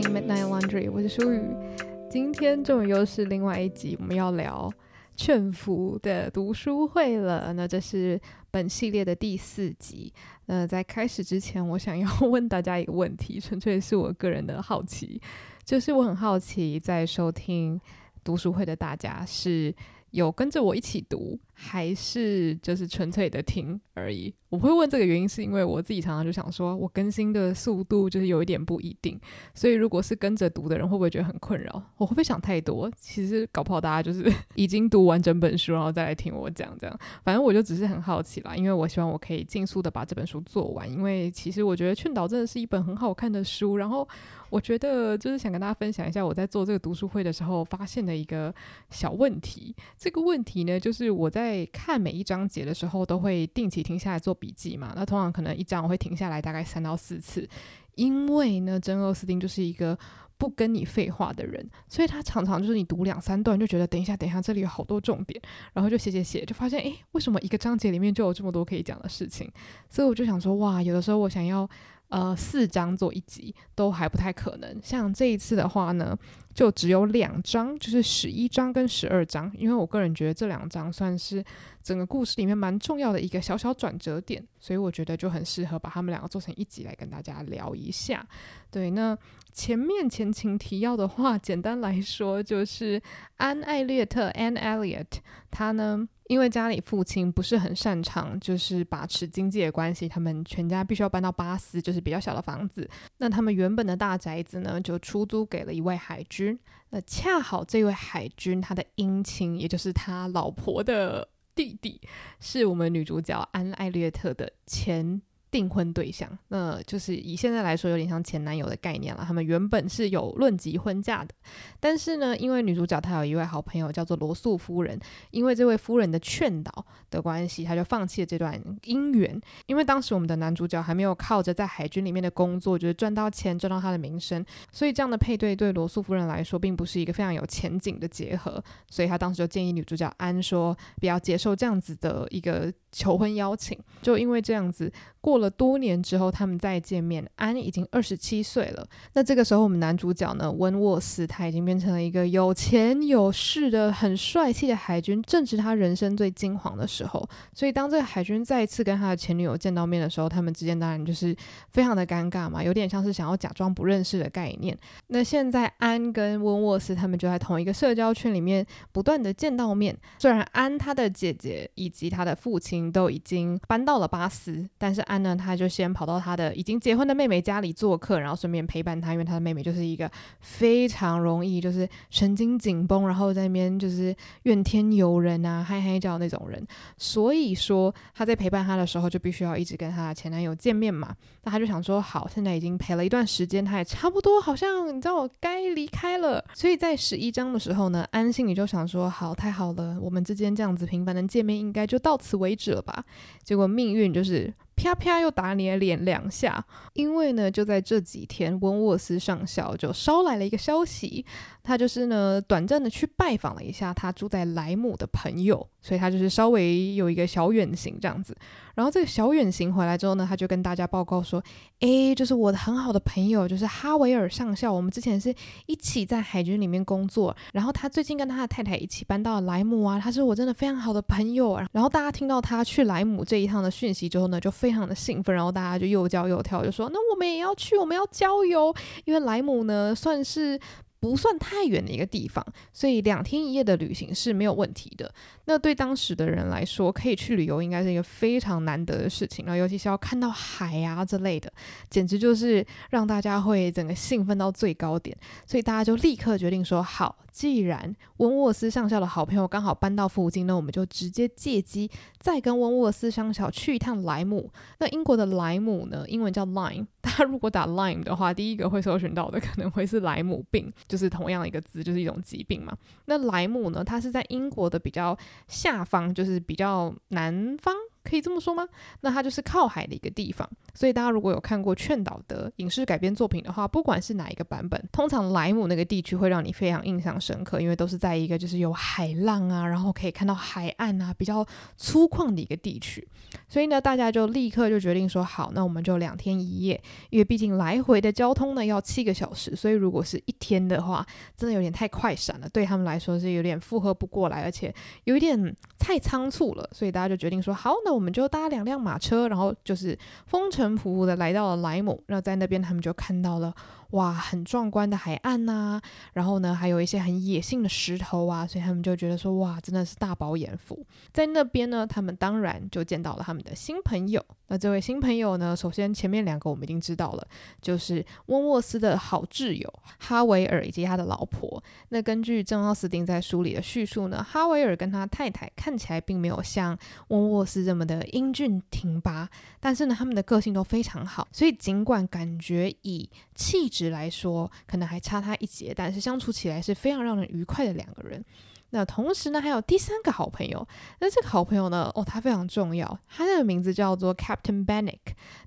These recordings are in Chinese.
听 Midnight Laundry，我是舒雨。今天终于又是另外一集，我们要聊劝服的读书会了。那这是本系列的第四集。那在开始之前，我想要问大家一个问题，纯粹是我个人的好奇，就是我很好奇，在收听读书会的大家是有跟着我一起读，还是就是纯粹的听而已？我会问这个原因，是因为我自己常常就想说，我更新的速度就是有一点不一定，所以如果是跟着读的人，会不会觉得很困扰？我会不会想太多？其实搞不好大家就是 已经读完整本书，然后再来听我讲这样。反正我就只是很好奇啦，因为我希望我可以尽速的把这本书做完。因为其实我觉得《劝导》真的是一本很好看的书，然后我觉得就是想跟大家分享一下我在做这个读书会的时候发现的一个小问题。这个问题呢，就是我在在看每一章节的时候，都会定期停下来做笔记嘛，那通常可能一章我会停下来大概三到四次，因为呢，珍·奥斯汀就是一个不跟你废话的人，所以他常常就是你读两三段就觉得等一下，等一下，这里有好多重点，然后就写写写，就发现诶，为什么一个章节里面就有这么多可以讲的事情？所以我就想说，哇，有的时候我想要。呃，四章做一集都还不太可能。像这一次的话呢，就只有两张，就是十一章跟十二章。因为我个人觉得这两章算是整个故事里面蛮重要的一个小小转折点，所以我觉得就很适合把他们两个做成一集来跟大家聊一下。对，那前面前情提要的话，简单来说就是安·艾略特 （Anne Elliot） 他呢。因为家里父亲不是很擅长，就是把持经济的关系，他们全家必须要搬到巴斯，就是比较小的房子。那他们原本的大宅子呢，就出租给了一位海军。那恰好这位海军他的姻亲，也就是他老婆的弟弟，是我们女主角安·艾略特的前。订婚对象，那就是以现在来说，有点像前男友的概念了。他们原本是有论及婚嫁的，但是呢，因为女主角她有一位好朋友叫做罗素夫人，因为这位夫人的劝导的关系，她就放弃了这段姻缘。因为当时我们的男主角还没有靠着在海军里面的工作，就是赚到钱，赚到他的名声，所以这样的配对对罗素夫人来说，并不是一个非常有前景的结合。所以他当时就建议女主角安说，不要接受这样子的一个求婚邀请。就因为这样子。过过了多年之后，他们再见面，安已经二十七岁了。那这个时候，我们男主角呢，温沃斯他已经变成了一个有钱有势的、很帅气的海军，正值他人生最金黄的时候。所以，当这个海军再一次跟他的前女友见到面的时候，他们之间当然就是非常的尴尬嘛，有点像是想要假装不认识的概念。那现在，安跟温沃斯他们就在同一个社交圈里面不断的见到面。虽然安他的姐姐以及他的父亲都已经搬到了巴斯，但是安呢。那他就先跑到他的已经结婚的妹妹家里做客，然后顺便陪伴他，因为他的妹妹就是一个非常容易就是神经紧绷，然后在那边就是怨天尤人啊、嗨嗨叫那种人。所以说他在陪伴他的时候，就必须要一直跟他的前男友见面嘛。那他就想说，好，现在已经陪了一段时间，他也差不多好像你知道我该离开了。所以在十一章的时候呢，安心里就想说，好，太好了，我们之间这样子频繁的见面，应该就到此为止了吧？结果命运就是。啪啪又打你的脸两下，因为呢，就在这几天，温沃斯上校就捎来了一个消息，他就是呢，短暂的去拜访了一下他住在莱姆的朋友。所以他就是稍微有一个小远行这样子，然后这个小远行回来之后呢，他就跟大家报告说：“诶，就是我的很好的朋友，就是哈维尔上校，我们之前是一起在海军里面工作，然后他最近跟他的太太一起搬到了莱姆啊，他是我真的非常好的朋友啊。”然后大家听到他去莱姆这一趟的讯息之后呢，就非常的兴奋，然后大家就又叫又跳，就说：“那我们也要去，我们要郊游，因为莱姆呢算是。”不算太远的一个地方，所以两天一夜的旅行是没有问题的。那对当时的人来说，可以去旅游应该是一个非常难得的事情，了尤其是要看到海啊之类的，简直就是让大家会整个兴奋到最高点。所以大家就立刻决定说：好，既然温沃斯上校的好朋友刚好搬到附近，那我们就直接借机再跟温沃斯上校去一趟莱姆。那英国的莱姆呢，英文叫 Lyme。大家如果打 Lyme 的话，第一个会搜寻到的可能会是莱姆病。就是同样一个字，就是一种疾病嘛。那莱姆呢，它是在英国的比较下方，就是比较南方。可以这么说吗？那它就是靠海的一个地方。所以大家如果有看过劝导的影视改编作品的话，不管是哪一个版本，通常莱姆那个地区会让你非常印象深刻，因为都是在一个就是有海浪啊，然后可以看到海岸啊，比较粗犷的一个地区。所以呢，大家就立刻就决定说好，那我们就两天一夜，因为毕竟来回的交通呢要七个小时，所以如果是一天的话，真的有点太快闪了，对他们来说是有点负荷不过来，而且有一点太仓促了，所以大家就决定说好，那我们就搭两辆马车，然后就是风尘仆仆的来到了莱姆，然后在那边他们就看到了。哇，很壮观的海岸呐、然后呢，还有一些很野性的石头啊，所以他们就觉得说，哇，真的是大饱眼福。在那边呢，他们当然就见到了他们的新朋友。那这位新朋友呢，首先前面两个我们已经知道了，就是温沃斯的好挚友哈维尔以及他的老婆。那根据珍奥斯汀在书里的叙述呢，哈维尔跟他太太看起来并没有像温沃斯这么的英俊挺拔，但是呢，他们的个性都非常好，所以尽管感觉以气质来说，可能还差他一截，但是相处起来是非常让人愉快的两个人。那同时呢，还有第三个好朋友。那这个好朋友呢，哦，他非常重要，他的名字叫做 Captain Bannick，。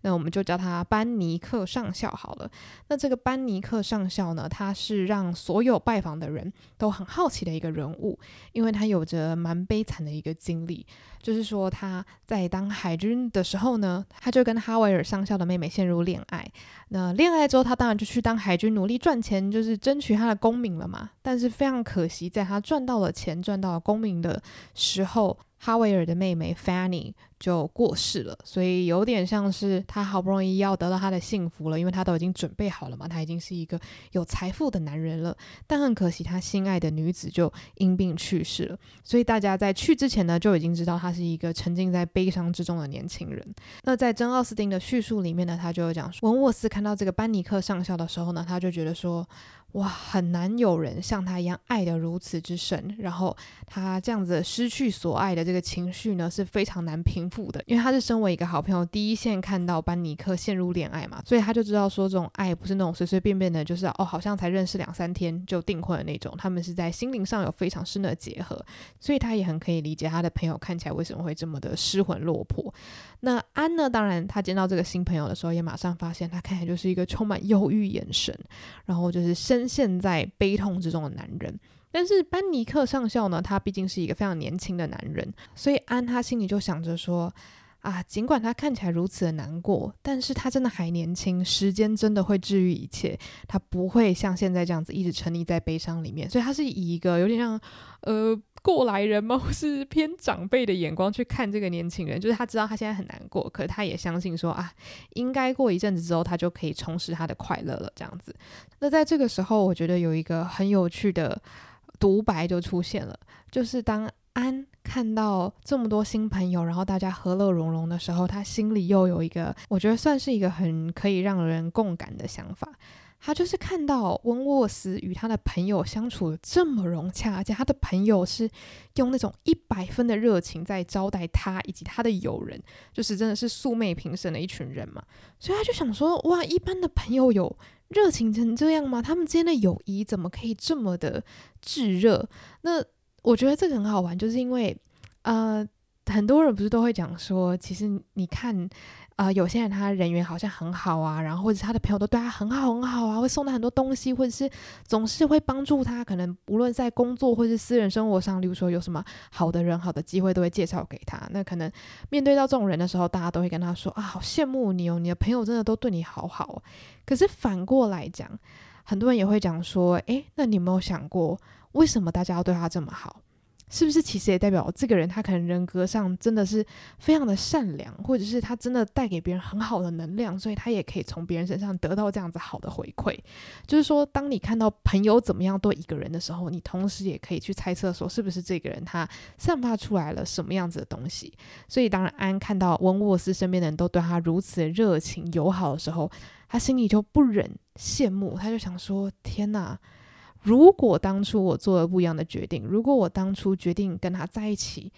那我们就叫他班尼克上校好了。那这个班尼克上校呢，他是让所有拜访的人都很好奇的一个人物，因为他有着蛮悲惨的一个经历。就是说他在当海军的时候呢，他就跟哈维尔上校的妹妹陷入恋爱。那恋爱之后，他当然就去当海军，努力赚钱，就是争取他的功名了嘛。但是非常可惜，在他赚到了钱、赚到了功名的时候，哈维尔的妹妹 Fanny 就过世了，所以有点像是他好不容易要得到他的幸福了，因为他都已经准备好了嘛，他已经是一个有财富的男人了。但很可惜，他心爱的女子就因病去世了。所以大家在去之前呢，就已经知道他是一个沉浸在悲伤之中的年轻人。那在珍奥斯汀的叙述里面呢，他就有讲说，文沃斯看到这个班尼克上校的时候呢，他就觉得说。哇，很难有人像他一样爱得如此之深，然后他这样子失去所爱的这个情绪呢，是非常难平复的。因为他是身为一个好朋友，第一线看到班尼克陷入恋爱嘛，所以他就知道说，这种爱不是那种随随便便的，就是哦，好像才认识两三天就订婚的那种，他们是在心灵上有非常深的结合，所以他也很可以理解他的朋友看起来为什么会这么的失魂落魄。那安呢，当然他见到这个新朋友的时候，也马上发现他看起来就是一个充满忧郁眼神，然后就是深。陷在悲痛之中的男人，但是班尼克上校呢，他毕竟是一个非常年轻的男人，所以安他心里就想着说啊，尽管他看起来如此的难过，但是他真的还年轻，时间真的会治愈一切，他不会像现在这样子一直沉溺在悲伤里面，所以他是以一个有点像呃。过来人吗？或是偏长辈的眼光去看这个年轻人，就是他知道他现在很难过，可他也相信说啊，应该过一阵子之后，他就可以重拾他的快乐了。这样子，那在这个时候，我觉得有一个很有趣的独白就出现了，就是当安看到这么多新朋友，然后大家和乐融融的时候，他心里又有一个，我觉得算是一个很可以让人共感的想法。他就是看到温沃斯与他的朋友相处的这么融洽，而且他的朋友是用那种一百分的热情在招待他以及他的友人，就是真的是素昧平生的一群人嘛。所以他就想说：哇，一般的朋友有热情成这样吗？他们之间的友谊怎么可以这么的炙热？那我觉得这个很好玩，就是因为呃，很多人不是都会讲说，其实你看。啊、呃，有些人他人缘好像很好啊，然后或者他的朋友都对他很好很好啊，会送他很多东西，或者是总是会帮助他，可能无论在工作或是私人生活上，例如说有什么好的人、好的机会，都会介绍给他。那可能面对到这种人的时候，大家都会跟他说啊，好羡慕你哦，你的朋友真的都对你好好。可是反过来讲，很多人也会讲说，诶，那你有没有想过，为什么大家要对他这么好？是不是其实也代表这个人他可能人格上真的是非常的善良，或者是他真的带给别人很好的能量，所以他也可以从别人身上得到这样子好的回馈。就是说，当你看到朋友怎么样对一个人的时候，你同时也可以去猜测说，是不是这个人他散发出来了什么样子的东西。所以，当然安看到温沃斯身边的人都对他如此热情友好的时候，他心里就不忍羡慕，他就想说：天哪！如果当初我做了不一样的决定，如果我当初决定跟他在一起，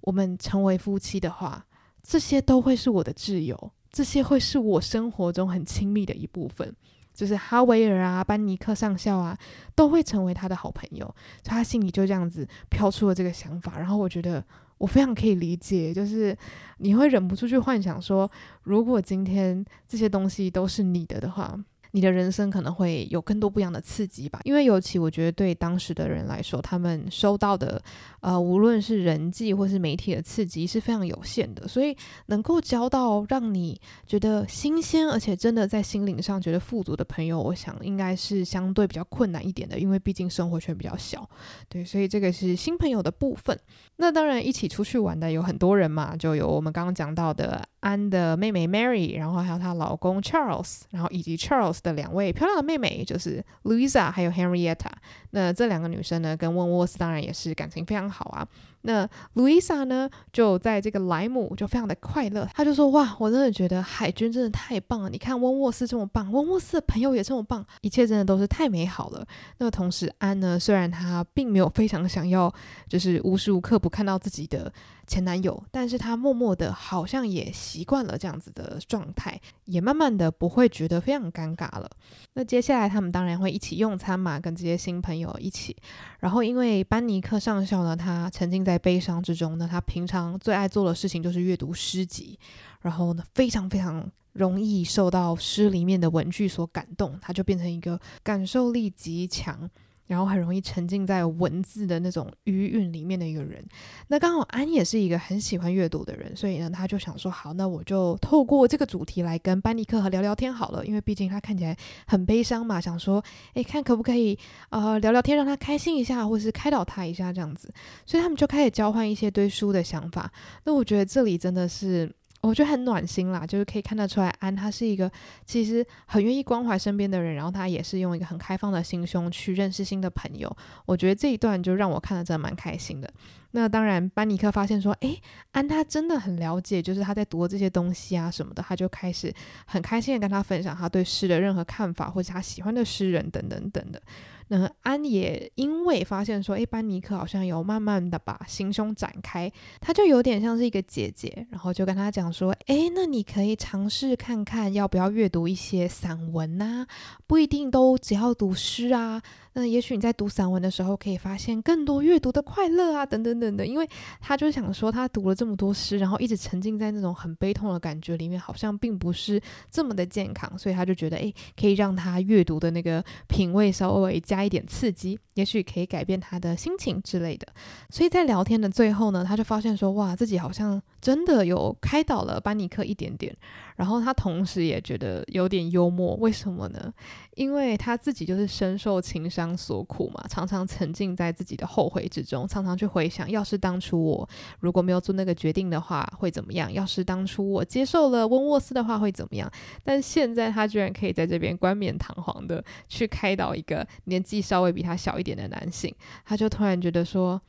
我们成为夫妻的话，这些都会是我的挚友，这些会是我生活中很亲密的一部分，就是哈维尔啊、班尼克上校啊，都会成为他的好朋友。所以他心里就这样子飘出了这个想法，然后我觉得我非常可以理解，就是你会忍不住去幻想说，如果今天这些东西都是你的的话。你的人生可能会有更多不一样的刺激吧，因为尤其我觉得对当时的人来说，他们收到的呃，无论是人际或是媒体的刺激是非常有限的，所以能够交到让你觉得新鲜，而且真的在心灵上觉得富足的朋友，我想应该是相对比较困难一点的，因为毕竟生活圈比较小，对，所以这个是新朋友的部分。那当然一起出去玩的有很多人嘛，就有我们刚刚讲到的安的妹妹 Mary，然后还有她老公 Charles，然后以及 Charles。的两位漂亮的妹妹就是 Louisa 还有 Henrietta，那这两个女生呢，跟温沃斯当然也是感情非常好啊。那 Louisa 呢，就在这个莱姆就非常的快乐，她就说：“哇，我真的觉得海军真的太棒了！你看温沃斯这么棒，温沃斯的朋友也这么棒，一切真的都是太美好了。”那同时，安呢，虽然他并没有非常想要，就是无时无刻不看到自己的。前男友，但是他默默的，好像也习惯了这样子的状态，也慢慢的不会觉得非常尴尬了。那接下来他们当然会一起用餐嘛，跟这些新朋友一起。然后因为班尼克上校呢，他沉浸在悲伤之中呢，他平常最爱做的事情就是阅读诗集，然后呢，非常非常容易受到诗里面的文句所感动，他就变成一个感受力极强。然后很容易沉浸在文字的那种余韵里面的一个人，那刚好安也是一个很喜欢阅读的人，所以呢，他就想说，好，那我就透过这个主题来跟班尼克和聊聊天好了，因为毕竟他看起来很悲伤嘛，想说，诶，看可不可以呃聊聊天，让他开心一下，或是开导他一下这样子，所以他们就开始交换一些对书的想法。那我觉得这里真的是。我觉得很暖心啦，就是可以看得出来，安他是一个其实很愿意关怀身边的人，然后他也是用一个很开放的心胸去认识新的朋友。我觉得这一段就让我看得真的蛮开心的。那当然，班尼克发现说，诶，安他真的很了解，就是他在读的这些东西啊什么的，他就开始很开心的跟他分享他对诗的任何看法，或者他喜欢的诗人等等等的。那安也因为发现说，诶，班尼克好像有慢慢的把心胸展开，他就有点像是一个姐姐，然后就跟他讲说，诶，那你可以尝试看看要不要阅读一些散文呐，不一定都只要读诗啊。那也许你在读散文的时候，可以发现更多阅读的快乐啊，等等等等。因为他就想说，他读了这么多诗，然后一直沉浸在那种很悲痛的感觉里面，好像并不是这么的健康，所以他就觉得，诶，可以让他阅读的那个品味稍微加加一点刺激，也许可以改变他的心情之类的。所以在聊天的最后呢，他就发现说，哇，自己好像真的有开导了班尼克一点点。然后他同时也觉得有点幽默，为什么呢？因为他自己就是深受情伤所苦嘛，常常沉浸在自己的后悔之中，常常去回想，要是当初我如果没有做那个决定的话，会怎么样？要是当初我接受了温沃斯的话，会怎么样？但现在他居然可以在这边冠冕堂皇的去开导一个年纪稍微比他小一点的男性，他就突然觉得说。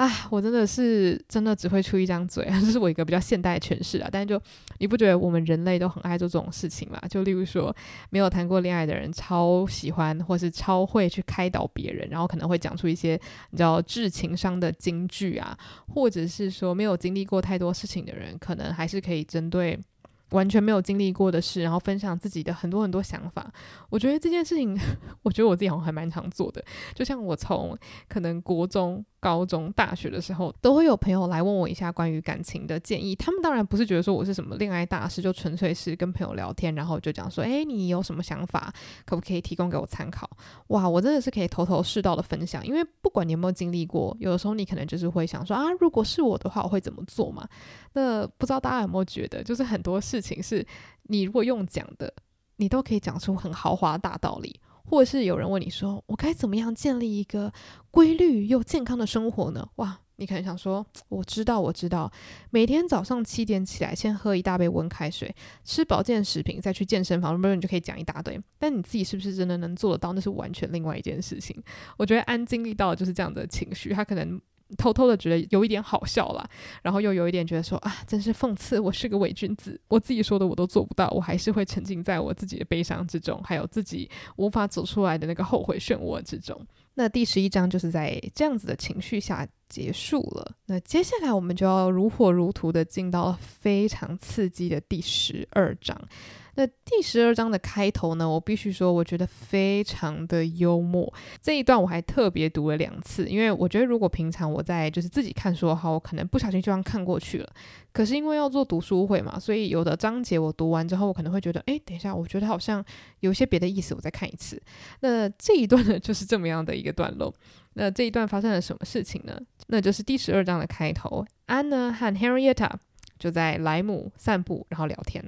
啊，我真的是真的只会出一张嘴啊，这是我一个比较现代的诠释啊。但是就你不觉得我们人类都很爱做这种事情吗？就例如说，没有谈过恋爱的人超喜欢或是超会去开导别人，然后可能会讲出一些你知道致情伤的金句啊，或者是说没有经历过太多事情的人，可能还是可以针对。完全没有经历过的事，然后分享自己的很多很多想法。我觉得这件事情，我觉得我自己好像还蛮常做的。就像我从可能国中、高中、大学的时候，都会有朋友来问我一下关于感情的建议。他们当然不是觉得说我是什么恋爱大师，就纯粹是跟朋友聊天，然后就讲说：“诶，你有什么想法，可不可以提供给我参考？”哇，我真的是可以头头是道的分享，因为不管你有没有经历过，有的时候你可能就是会想说：“啊，如果是我的话，我会怎么做嘛？”那不知道大家有没有觉得，就是很多事情是你如果用讲的，你都可以讲出很豪华大道理，或是有人问你说，我该怎么样建立一个规律又健康的生活呢？哇，你可能想说，我知道，我知道，每天早上七点起来，先喝一大杯温开水，吃保健食品，再去健身房，不然你就可以讲一大堆。但你自己是不是真的能做得到？那是完全另外一件事情。我觉得安经历到的就是这样的情绪，他可能。偷偷的觉得有一点好笑啦，然后又有一点觉得说啊，真是讽刺，我是个伪君子，我自己说的我都做不到，我还是会沉浸在我自己的悲伤之中，还有自己无法走出来的那个后悔漩涡之中。那第十一章就是在这样子的情绪下结束了。那接下来我们就要如火如荼的进到了非常刺激的第十二章。那第十二章的开头呢，我必须说，我觉得非常的幽默。这一段我还特别读了两次，因为我觉得如果平常我在就是自己看书的话，我可能不小心就这样看过去了。可是因为要做读书会嘛，所以有的章节我读完之后，我可能会觉得，哎，等一下，我觉得好像有些别的意思，我再看一次。那这一段呢，就是这么样的一个段落。那这一段发生了什么事情呢？那就是第十二章的开头，安呢和 Henrietta 就在莱姆散步，然后聊天。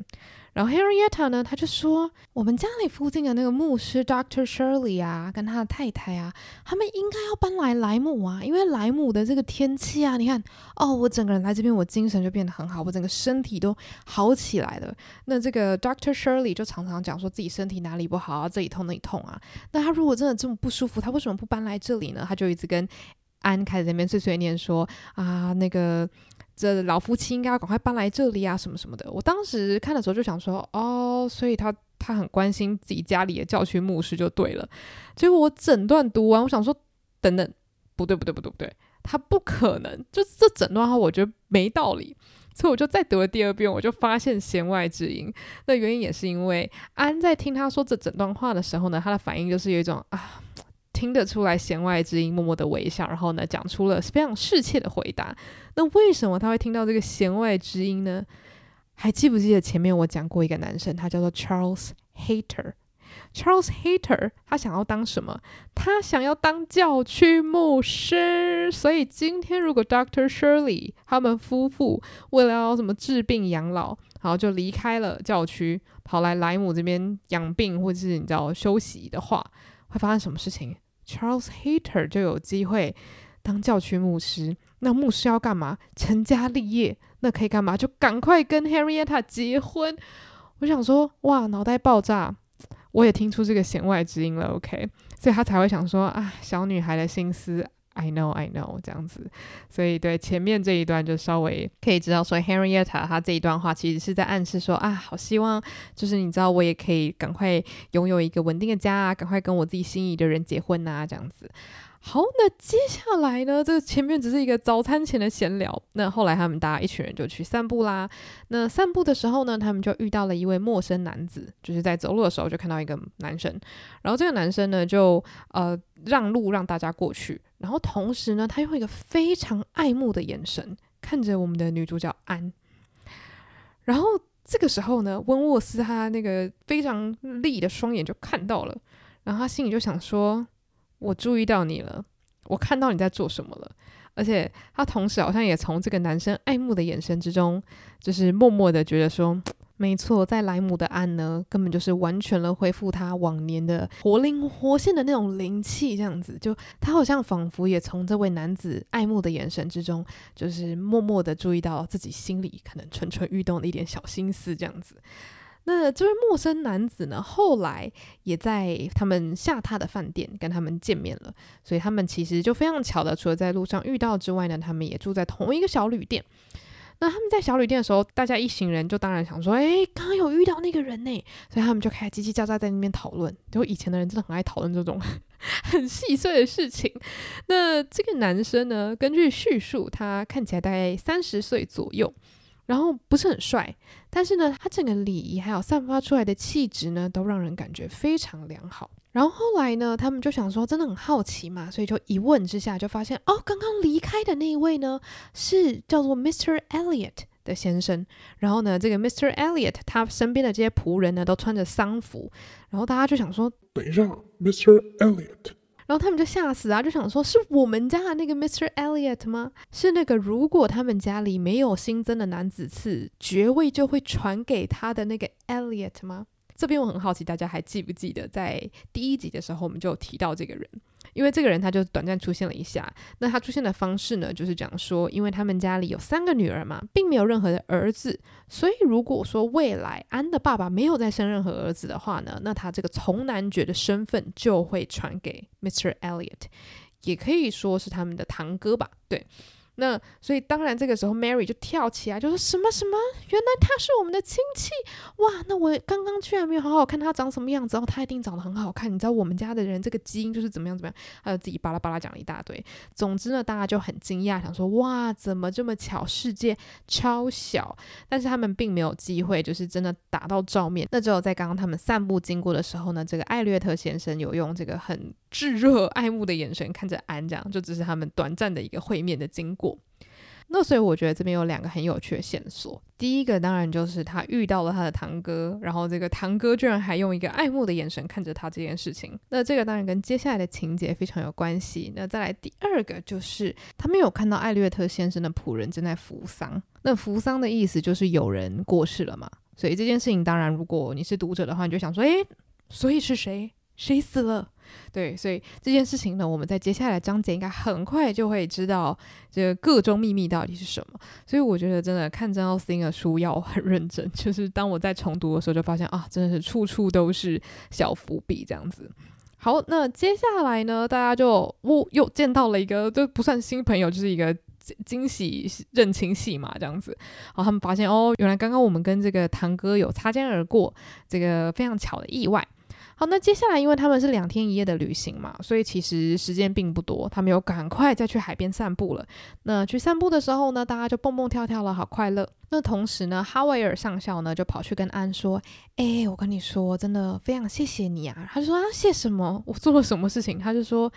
然后 Henrietta 呢，他就说，我们家里附近的那个牧师 Doctor Shirley 啊，跟他的太太啊，他们应该要搬来莱姆啊，因为莱姆的这个天气啊，你看，哦，我整个人来这边，我精神就变得很好，我整个身体都好起来了。那这个 Doctor Shirley 就常常讲说自己身体哪里不好啊，这里痛那里痛啊。那他如果真的这么不舒服，他为什么不搬来这里呢？他就一直跟安开始在那边碎碎念说啊，那个。这老夫妻应该要赶快搬来这里啊，什么什么的。我当时看的时候就想说，哦，所以他他很关心自己家里的教区牧师就对了。结果我整段读完，我想说，等等，不对不对不对不对，他不可能，就这整段话我觉得没道理，所以我就再读了第二遍，我就发现弦外之音。那原因也是因为安在听他说这整段话的时候呢，他的反应就是有一种啊。听得出来弦外之音，默默的微笑，然后呢，讲出了非常适切的回答。那为什么他会听到这个弦外之音呢？还记不记得前面我讲过一个男生，他叫做 Charles Hater。Charles Hater 他想要当什么？他想要当教区牧师。所以今天如果 Dr. Shirley 他们夫妇为了要什么治病养老，然后就离开了教区，跑来莱姆这边养病或者是你知道休息的话，会发生什么事情？Charles Hater 就有机会当教区牧师，那牧师要干嘛？成家立业，那可以干嘛？就赶快跟 Henrietta 结婚。我想说，哇，脑袋爆炸！我也听出这个弦外之音了，OK，所以他才会想说啊，小女孩的心思。I know, I know，这样子，所以对前面这一段就稍微可以知道说，Henrietta 她这一段话其实是在暗示说啊，好希望就是你知道我也可以赶快拥有一个稳定的家啊，赶快跟我自己心仪的人结婚啊，这样子。好，那接下来呢，这前面只是一个早餐前的闲聊，那后来他们大家一群人就去散步啦。那散步的时候呢，他们就遇到了一位陌生男子，就是在走路的时候就看到一个男生，然后这个男生呢就呃让路让大家过去。然后同时呢，他用一个非常爱慕的眼神看着我们的女主角安。然后这个时候呢，温沃斯他那个非常利的双眼就看到了，然后他心里就想说：“我注意到你了，我看到你在做什么了。”而且他同时好像也从这个男生爱慕的眼神之中，就是默默的觉得说。没错，在莱姆的案呢，根本就是完全了恢复他往年的活灵活现的那种灵气，这样子，就他好像仿佛也从这位男子爱慕的眼神之中，就是默默的注意到自己心里可能蠢蠢欲动的一点小心思，这样子。那这位陌生男子呢，后来也在他们下榻的饭店跟他们见面了，所以他们其实就非常巧的，除了在路上遇到之外呢，他们也住在同一个小旅店。那他们在小旅店的时候，大家一行人就当然想说，诶，刚刚有遇到那个人呢，所以他们就开始叽叽喳喳在那边讨论。就以前的人真的很爱讨论这种 很细碎的事情。那这个男生呢，根据叙述，他看起来大概三十岁左右，然后不是很帅，但是呢，他整个礼仪还有散发出来的气质呢，都让人感觉非常良好。然后后来呢，他们就想说，真的很好奇嘛，所以就一问之下就发现，哦，刚刚离开的那一位呢，是叫做 Mr. Elliot 的先生。然后呢，这个 Mr. Elliot 他身边的这些仆人呢，都穿着丧服。然后大家就想说，等一下，Mr. Elliot。然后他们就吓死啊，就想说，是我们家的那个 Mr. Elliot 吗？是那个如果他们家里没有新增的男子次，爵位就会传给他的那个 Elliot 吗？这边我很好奇，大家还记不记得在第一集的时候，我们就提到这个人，因为这个人他就短暂出现了一下。那他出现的方式呢，就是讲说，因为他们家里有三个女儿嘛，并没有任何的儿子，所以如果说未来安的爸爸没有再生任何儿子的话呢，那他这个从男爵的身份就会传给 Mr. Elliot，也可以说是他们的堂哥吧，对。那所以当然这个时候 Mary 就跳起来就说什么什么，原来他是我们的亲戚哇！那我刚刚居然没有好好看他长什么样子，哦，他一定长得很好看。你知道我们家的人这个基因就是怎么样怎么样，他就自己巴拉巴拉讲了一大堆。总之呢，大家就很惊讶，想说哇，怎么这么巧，世界超小。但是他们并没有机会，就是真的打到照面。那只有在刚刚他们散步经过的时候呢，这个艾略特先生有用这个很炙热爱慕的眼神看着安，这样就只是他们短暂的一个会面的经过。那所以我觉得这边有两个很有趣的线索。第一个当然就是他遇到了他的堂哥，然后这个堂哥居然还用一个爱慕的眼神看着他这件事情。那这个当然跟接下来的情节非常有关系。那再来第二个就是他没有看到艾略特先生的仆人正在扶丧。那扶丧的意思就是有人过世了嘛。所以这件事情当然如果你是读者的话，你就想说，诶，所以是谁？谁死了？对，所以这件事情呢，我们在接下来章节应该很快就会知道这个个中秘密到底是什么。所以我觉得真的看珍奥斯汀的书要很认真，就是当我在重读的时候，就发现啊，真的是处处都是小伏笔这样子。好，那接下来呢，大家就我又见到了一个都不算新朋友，就是一个惊喜认亲戏嘛，这样子。然后他们发现哦，原来刚刚我们跟这个堂哥有擦肩而过，这个非常巧的意外。好，那接下来因为他们是两天一夜的旅行嘛，所以其实时间并不多，他们有赶快再去海边散步了。那去散步的时候呢，大家就蹦蹦跳跳了，好快乐。那同时呢，哈维尔上校呢就跑去跟安说：“哎，我跟你说，真的非常谢谢你啊。”他就说：“啊，谢什么？我做了什么事情？”他就说。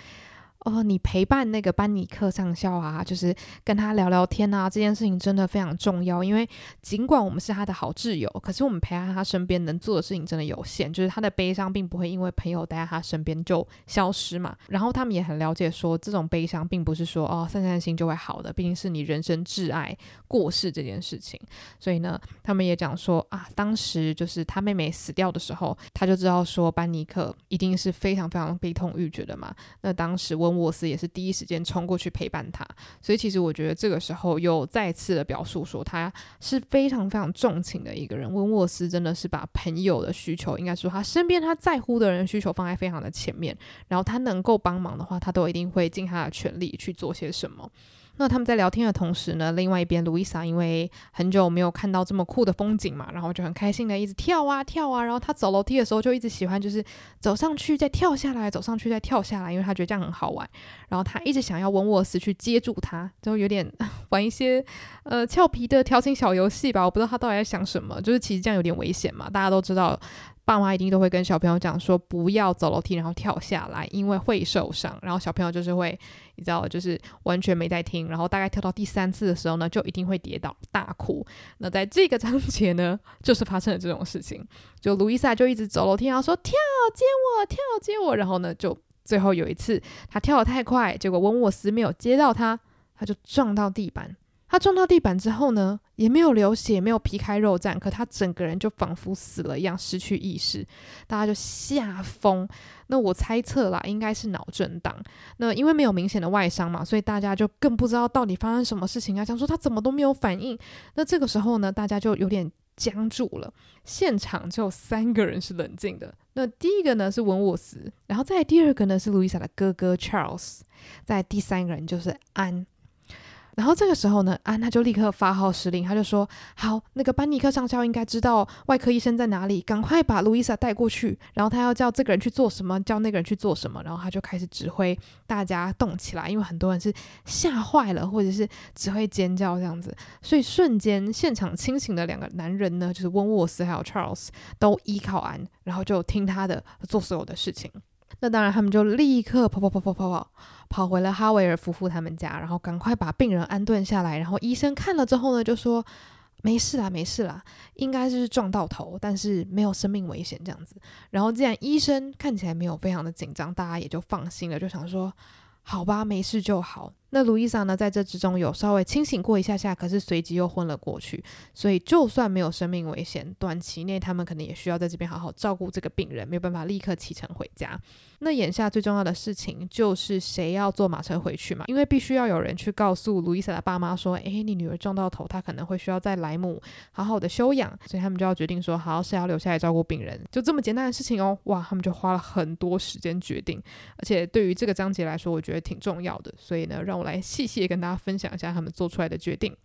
哦，你陪伴那个班尼克上校啊，就是跟他聊聊天啊，这件事情真的非常重要。因为尽管我们是他的好挚友，可是我们陪在他身边能做的事情真的有限，就是他的悲伤并不会因为朋友待在他身边就消失嘛。然后他们也很了解说，这种悲伤并不是说哦散散心就会好的，毕竟是你人生挚爱过世这件事情。所以呢，他们也讲说啊，当时就是他妹妹死掉的时候，他就知道说班尼克一定是非常非常悲痛欲绝的嘛。那当时温沃斯也是第一时间冲过去陪伴他，所以其实我觉得这个时候又再次的表述说他是非常非常重情的一个人。温沃斯真的是把朋友的需求，应该说他身边他在乎的人需求放在非常的前面，然后他能够帮忙的话，他都一定会尽他的全力去做些什么。那他们在聊天的同时呢，另外一边，路易莎因为很久没有看到这么酷的风景嘛，然后就很开心的一直跳啊跳啊，然后他走楼梯的时候就一直喜欢就是走上去再跳下来，走上去再跳下来，因为他觉得这样很好玩。然后他一直想要温沃斯去接住他，就有点玩一些呃俏皮的调情小游戏吧。我不知道他到底在想什么，就是其实这样有点危险嘛，大家都知道。爸妈一定都会跟小朋友讲说，不要走楼梯然后跳下来，因为会受伤。然后小朋友就是会，你知道，就是完全没在听。然后大概跳到第三次的时候呢，就一定会跌倒大哭。那在这个章节呢，就是发生了这种事情。就路易莎就一直走楼梯，然后说跳接我，跳接我。然后呢，就最后有一次他跳得太快，结果温沃斯没有接到他，他就撞到地板。他撞到地板之后呢，也没有流血，没有皮开肉绽，可他整个人就仿佛死了一样，失去意识，大家就吓疯。那我猜测啦，应该是脑震荡。那因为没有明显的外伤嘛，所以大家就更不知道到底发生什么事情啊。想说他怎么都没有反应。那这个时候呢，大家就有点僵住了。现场只有三个人是冷静的。那第一个呢是文沃斯，然后再第二个呢是路易莎的哥哥 Charles，再第三个人就是安。然后这个时候呢，安他就立刻发号施令，他就说：“好，那个班尼克上校应该知道外科医生在哪里，赶快把路易莎带过去。然后他要叫这个人去做什么，叫那个人去做什么。然后他就开始指挥大家动起来，因为很多人是吓坏了，或者是只会尖叫这样子。所以瞬间现场清醒的两个男人呢，就是温沃斯还有 Charles 都依靠安，然后就听他的做所有的事情。”那当然，他们就立刻跑跑跑跑跑跑跑回了哈维尔夫妇他们家，然后赶快把病人安顿下来。然后医生看了之后呢，就说没事啦，没事啦，应该是撞到头，但是没有生命危险这样子。然后既然医生看起来没有非常的紧张，大家也就放心了，就想说好吧，没事就好。那路易莎呢，在这之中有稍微清醒过一下下，可是随即又昏了过去。所以就算没有生命危险，短期内他们可能也需要在这边好好照顾这个病人，没有办法立刻启程回家。那眼下最重要的事情就是谁要坐马车回去嘛？因为必须要有人去告诉路易莎的爸妈说：“诶，你女儿撞到头，她可能会需要在莱姆好好的休养。”所以他们就要决定说：“好，是要留下来照顾病人，就这么简单的事情哦。”哇，他们就花了很多时间决定，而且对于这个章节来说，我觉挺重要的。所以呢，让我来细细跟大家分享一下他们做出来的决定。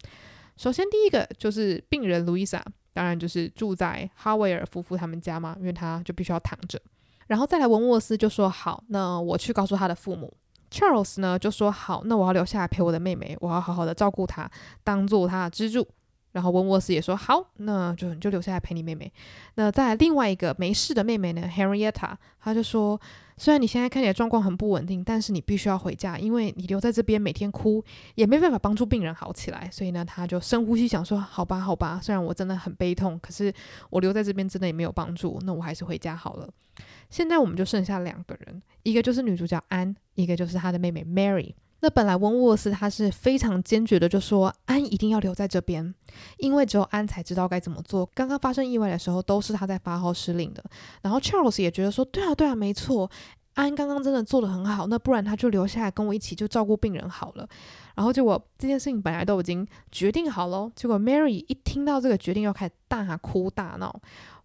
首先，第一个就是病人路易莎，当然就是住在哈维尔夫妇他们家嘛，因为他就必须要躺着。然后再来，文沃斯就说：“好，那我去告诉他的父母。” Charles 呢就说：“好，那我要留下来陪我的妹妹，我要好好的照顾她，当做她的支柱。”然后温沃斯也说：“好，那就你就留下来陪你妹妹。”那再来另外一个没事的妹妹呢，Henrietta，她就说：“虽然你现在看起来状况很不稳定，但是你必须要回家，因为你留在这边每天哭也没办法帮助病人好起来。”所以呢，他就深呼吸，想说：“好吧，好吧，虽然我真的很悲痛，可是我留在这边真的也没有帮助，那我还是回家好了。”现在我们就剩下两个人，一个就是女主角安，一个就是她的妹妹 Mary。那本来温沃斯他是非常坚决的，就说安一定要留在这边，因为只有安才知道该怎么做。刚刚发生意外的时候，都是他在发号施令的。然后 Charles 也觉得说，对啊，对啊，没错，安刚刚真的做得很好，那不然他就留下来跟我一起就照顾病人好了。然后结果这件事情本来都已经决定好了，结果 Mary 一听到这个决定，又开始大哭大闹。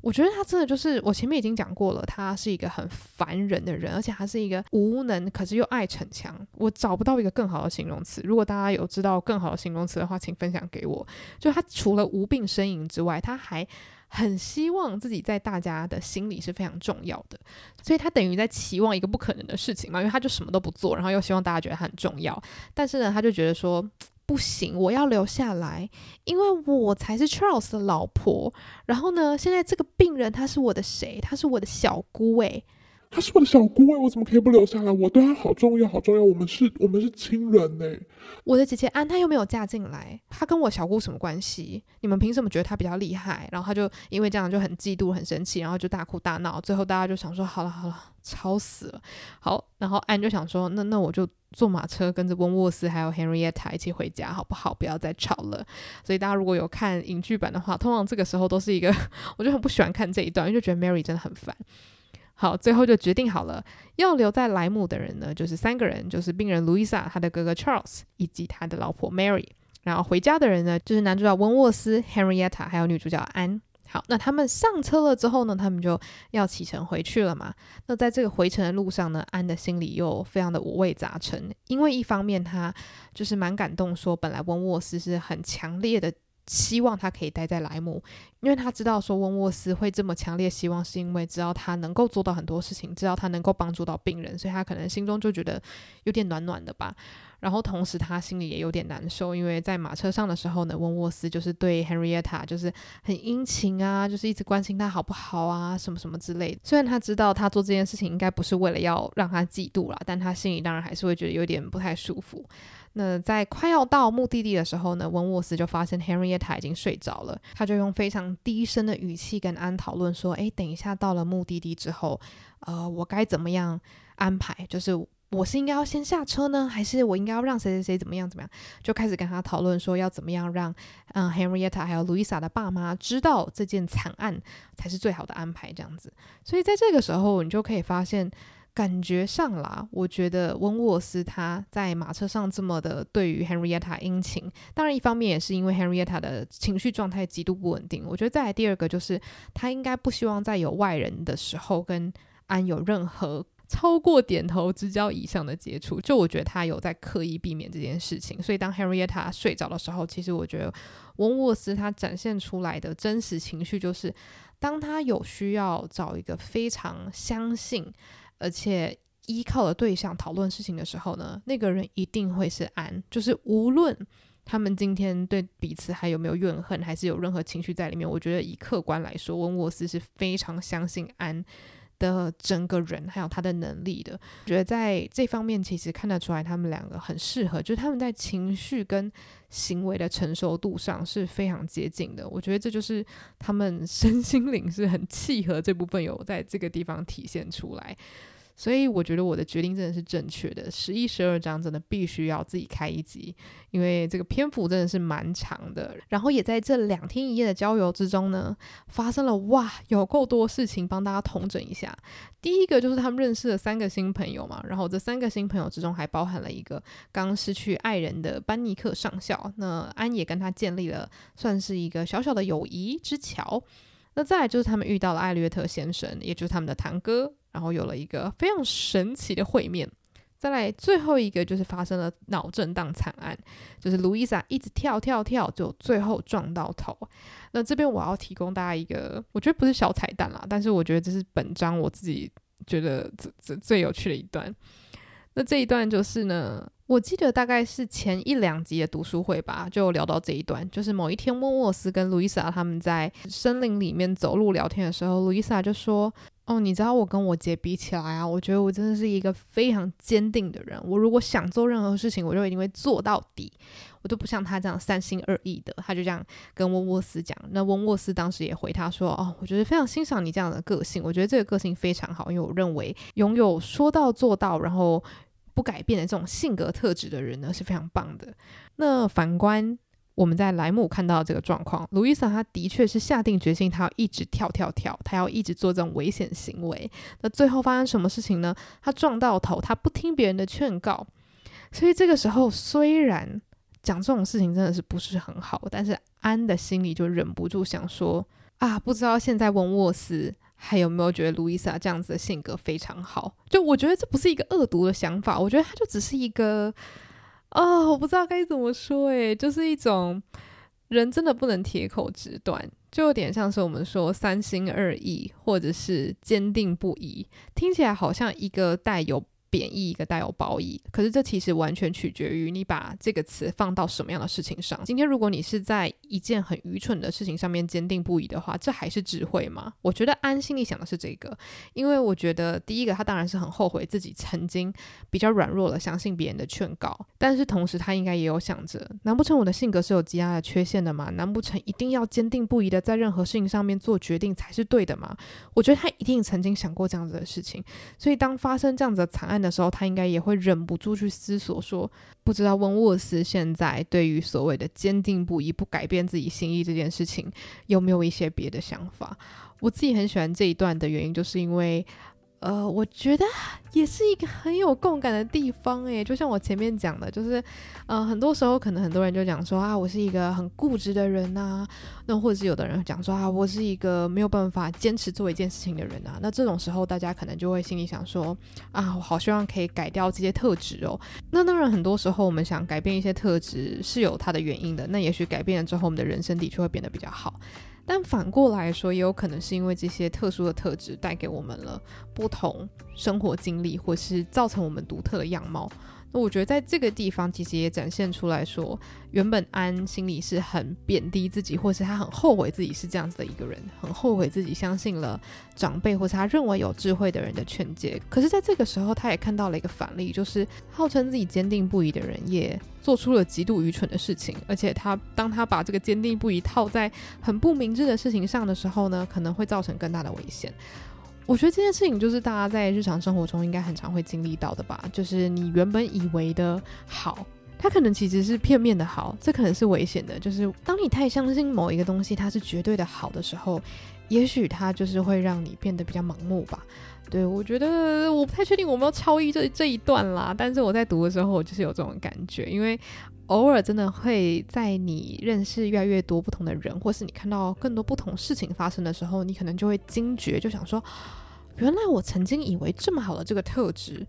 我觉得他真的就是，我前面已经讲过了，他是一个很烦人的人，而且他是一个无能，可是又爱逞强。我找不到一个更好的形容词。如果大家有知道更好的形容词的话，请分享给我。就他除了无病呻吟之外，他还很希望自己在大家的心里是非常重要的，所以他等于在期望一个不可能的事情嘛，因为他就什么都不做，然后又希望大家觉得他很重要。但是呢，他就觉得说。不行，我要留下来，因为我才是 Charles 的老婆。然后呢，现在这个病人他是我的谁？他是我的小姑诶。他是我的小姑哎，我怎么可以不留下来？我对他好重要，好重要。我们是，我们是亲人呢。我的姐姐安，她又没有嫁进来，她跟我小姑什么关系？你们凭什么觉得她比较厉害？然后她就因为这样就很嫉妒、很生气，然后就大哭大闹。最后大家就想说：好了好了，吵死了。好，然后安就想说：那那我就坐马车跟着温沃斯还有 Henrietta 一起回家，好不好？不要再吵了。所以大家如果有看影剧版的话，通常这个时候都是一个，我就很不喜欢看这一段，因为就觉得 Mary 真的很烦。好，最后就决定好了，要留在莱姆的人呢，就是三个人，就是病人路易莎、他的哥哥 Charles 以及他的老婆 Mary。然后回家的人呢，就是男主角温沃斯、Henrietta，还有女主角安。好，那他们上车了之后呢，他们就要启程回去了嘛。那在这个回程的路上呢，安的心里又非常的五味杂陈，因为一方面他就是蛮感动，说本来温沃斯是很强烈的。希望他可以待在莱姆，因为他知道说温沃斯会这么强烈希望，是因为知道他能够做到很多事情，知道他能够帮助到病人，所以他可能心中就觉得有点暖暖的吧。然后同时他心里也有点难受，因为在马车上的时候呢，温沃斯就是对 Henrietta 就是很殷勤啊，就是一直关心他好不好啊，什么什么之类的。虽然他知道他做这件事情应该不是为了要让他嫉妒啦，但他心里当然还是会觉得有点不太舒服。那在快要到目的地的时候呢，温沃斯就发现 Henrietta 已经睡着了，他就用非常低声的语气跟安讨论说：“诶，等一下到了目的地之后，呃，我该怎么样安排？就是我是应该要先下车呢，还是我应该要让谁谁谁怎么样怎么样？”就开始跟他讨论说要怎么样让嗯 Henrietta 还有 Louisa 的爸妈知道这件惨案才是最好的安排这样子。所以在这个时候，你就可以发现。感觉上啦，我觉得温沃斯他在马车上这么的对于 Henrietta 殷勤，当然一方面也是因为 Henrietta 的情绪状态极度不稳定。我觉得再来第二个就是他应该不希望在有外人的时候跟安有任何超过点头之交以上的接触。就我觉得他有在刻意避免这件事情。所以当 Henrietta 睡着的时候，其实我觉得温沃斯他展现出来的真实情绪就是，当他有需要找一个非常相信。而且依靠的对象讨论事情的时候呢，那个人一定会是安。就是无论他们今天对彼此还有没有怨恨，还是有任何情绪在里面，我觉得以客观来说，温沃斯是非常相信安的整个人还有他的能力的。觉得在这方面其实看得出来，他们两个很适合，就是他们在情绪跟行为的成熟度上是非常接近的。我觉得这就是他们身心灵是很契合，这部分有在这个地方体现出来。所以我觉得我的决定真的是正确的。十一、十二章真的必须要自己开一集，因为这个篇幅真的是蛮长的。然后也在这两天一夜的郊游之中呢，发生了哇，有够多事情，帮大家统整一下。第一个就是他们认识了三个新朋友嘛，然后这三个新朋友之中还包含了一个刚失去爱人的班尼克上校。那安也跟他建立了算是一个小小的友谊之桥。那再就是他们遇到了艾略特先生，也就是他们的堂哥。然后有了一个非常神奇的会面，再来最后一个就是发生了脑震荡惨案，就是路易莎一直跳跳跳，就最后撞到头。那这边我要提供大家一个，我觉得不是小彩蛋啦，但是我觉得这是本章我自己觉得最最最有趣的一段。那这一段就是呢，我记得大概是前一两集的读书会吧，就聊到这一段，就是某一天温沃斯跟路易莎他们在森林里面走路聊天的时候，路易莎就说：“哦，你知道我跟我姐比起来啊，我觉得我真的是一个非常坚定的人。我如果想做任何事情，我就一定会做到底，我就不像他这样三心二意的。”他就这样跟温沃斯讲。那温沃斯当时也回他说：“哦，我觉得非常欣赏你这样的个性，我觉得这个个性非常好，因为我认为拥有说到做到，然后。”不改变的这种性格特质的人呢，是非常棒的。那反观我们在莱姆看到这个状况，路易莎她的确是下定决心，她要一直跳跳跳，她要一直做这种危险行为。那最后发生什么事情呢？她撞到头，她不听别人的劝告。所以这个时候，虽然讲这种事情真的是不是很好，但是安的心里就忍不住想说：啊，不知道现在温沃斯。还有没有觉得路易莎这样子的性格非常好？就我觉得这不是一个恶毒的想法，我觉得他就只是一个，哦，我不知道该怎么说，诶，就是一种人真的不能铁口直断，就有点像是我们说三心二意，或者是坚定不移，听起来好像一个带有。贬义一个带有褒义，可是这其实完全取决于你把这个词放到什么样的事情上。今天如果你是在一件很愚蠢的事情上面坚定不移的话，这还是智慧吗？我觉得安心里想的是这个，因为我觉得第一个他当然是很后悔自己曾经比较软弱了，相信别人的劝告，但是同时他应该也有想着，难不成我的性格是有极大的缺陷的吗？难不成一定要坚定不移的在任何事情上面做决定才是对的吗？我觉得他一定曾经想过这样子的事情，所以当发生这样子的惨案的时候，他应该也会忍不住去思索说，不知道温沃斯现在对于所谓的坚定不移、不改变自己心意这件事情，有没有一些别的想法？我自己很喜欢这一段的原因，就是因为。呃，我觉得也是一个很有共感的地方诶，就像我前面讲的，就是，呃，很多时候可能很多人就讲说啊，我是一个很固执的人呐，那或者是有的人讲说啊，我是一个没有办法坚持做一件事情的人呐，那这种时候大家可能就会心里想说啊，我好希望可以改掉这些特质哦。那当然，很多时候我们想改变一些特质是有它的原因的，那也许改变了之后，我们的人生的确会变得比较好。但反过来说，也有可能是因为这些特殊的特质带给我们了不同生活经历，或是造成我们独特的样貌。我觉得在这个地方，其实也展现出来说，原本安心里是很贬低自己，或是他很后悔自己是这样子的一个人，很后悔自己相信了长辈或是他认为有智慧的人的劝诫。可是，在这个时候，他也看到了一个反例，就是号称自己坚定不移的人，也做出了极度愚蠢的事情。而且，他当他把这个坚定不移套在很不明智的事情上的时候呢，可能会造成更大的危险。我觉得这件事情就是大家在日常生活中应该很常会经历到的吧，就是你原本以为的好，它可能其实是片面的好，这可能是危险的。就是当你太相信某一个东西它是绝对的好的时候，也许它就是会让你变得比较盲目吧。对，我觉得我不太确定我没有超译这这一段啦，但是我在读的时候我就是有这种感觉，因为偶尔真的会在你认识越来越多不同的人，或是你看到更多不同事情发生的时候，你可能就会惊觉，就想说，原来我曾经以为这么好的这个特质，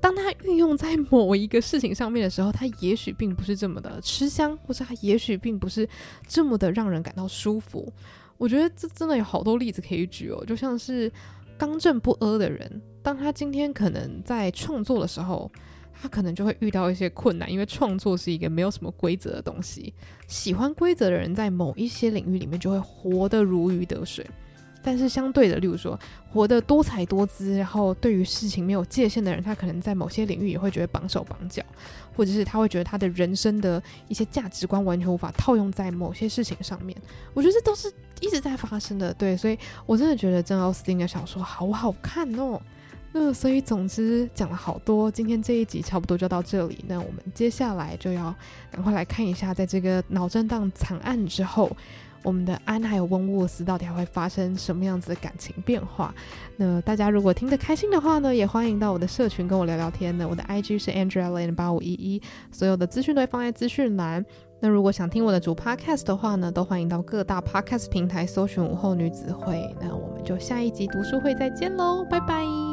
当它运用在某一个事情上面的时候，它也许并不是这么的吃香，或是它也许并不是这么的让人感到舒服。我觉得这真的有好多例子可以举哦，就像是刚正不阿的人，当他今天可能在创作的时候。他可能就会遇到一些困难，因为创作是一个没有什么规则的东西。喜欢规则的人，在某一些领域里面就会活得如鱼得水。但是相对的，例如说活得多彩多姿，然后对于事情没有界限的人，他可能在某些领域也会觉得绑手绑脚，或者是他会觉得他的人生的一些价值观完全无法套用在某些事情上面。我觉得这都是一直在发生的。对，所以我真的觉得珍奥斯汀的小说好好看哦。那所以，总之讲了好多，今天这一集差不多就到这里。那我们接下来就要赶快来看一下，在这个脑震荡惨案之后，我们的安还有温沃斯到底还会发生什么样子的感情变化？那大家如果听得开心的话呢，也欢迎到我的社群跟我聊聊天呢。我的 IG 是 AndreaLin 八五一一，所有的资讯都会放在资讯栏。那如果想听我的主 Podcast 的话呢，都欢迎到各大 Podcast 平台搜寻午后女子会。那我们就下一集读书会再见喽，拜拜。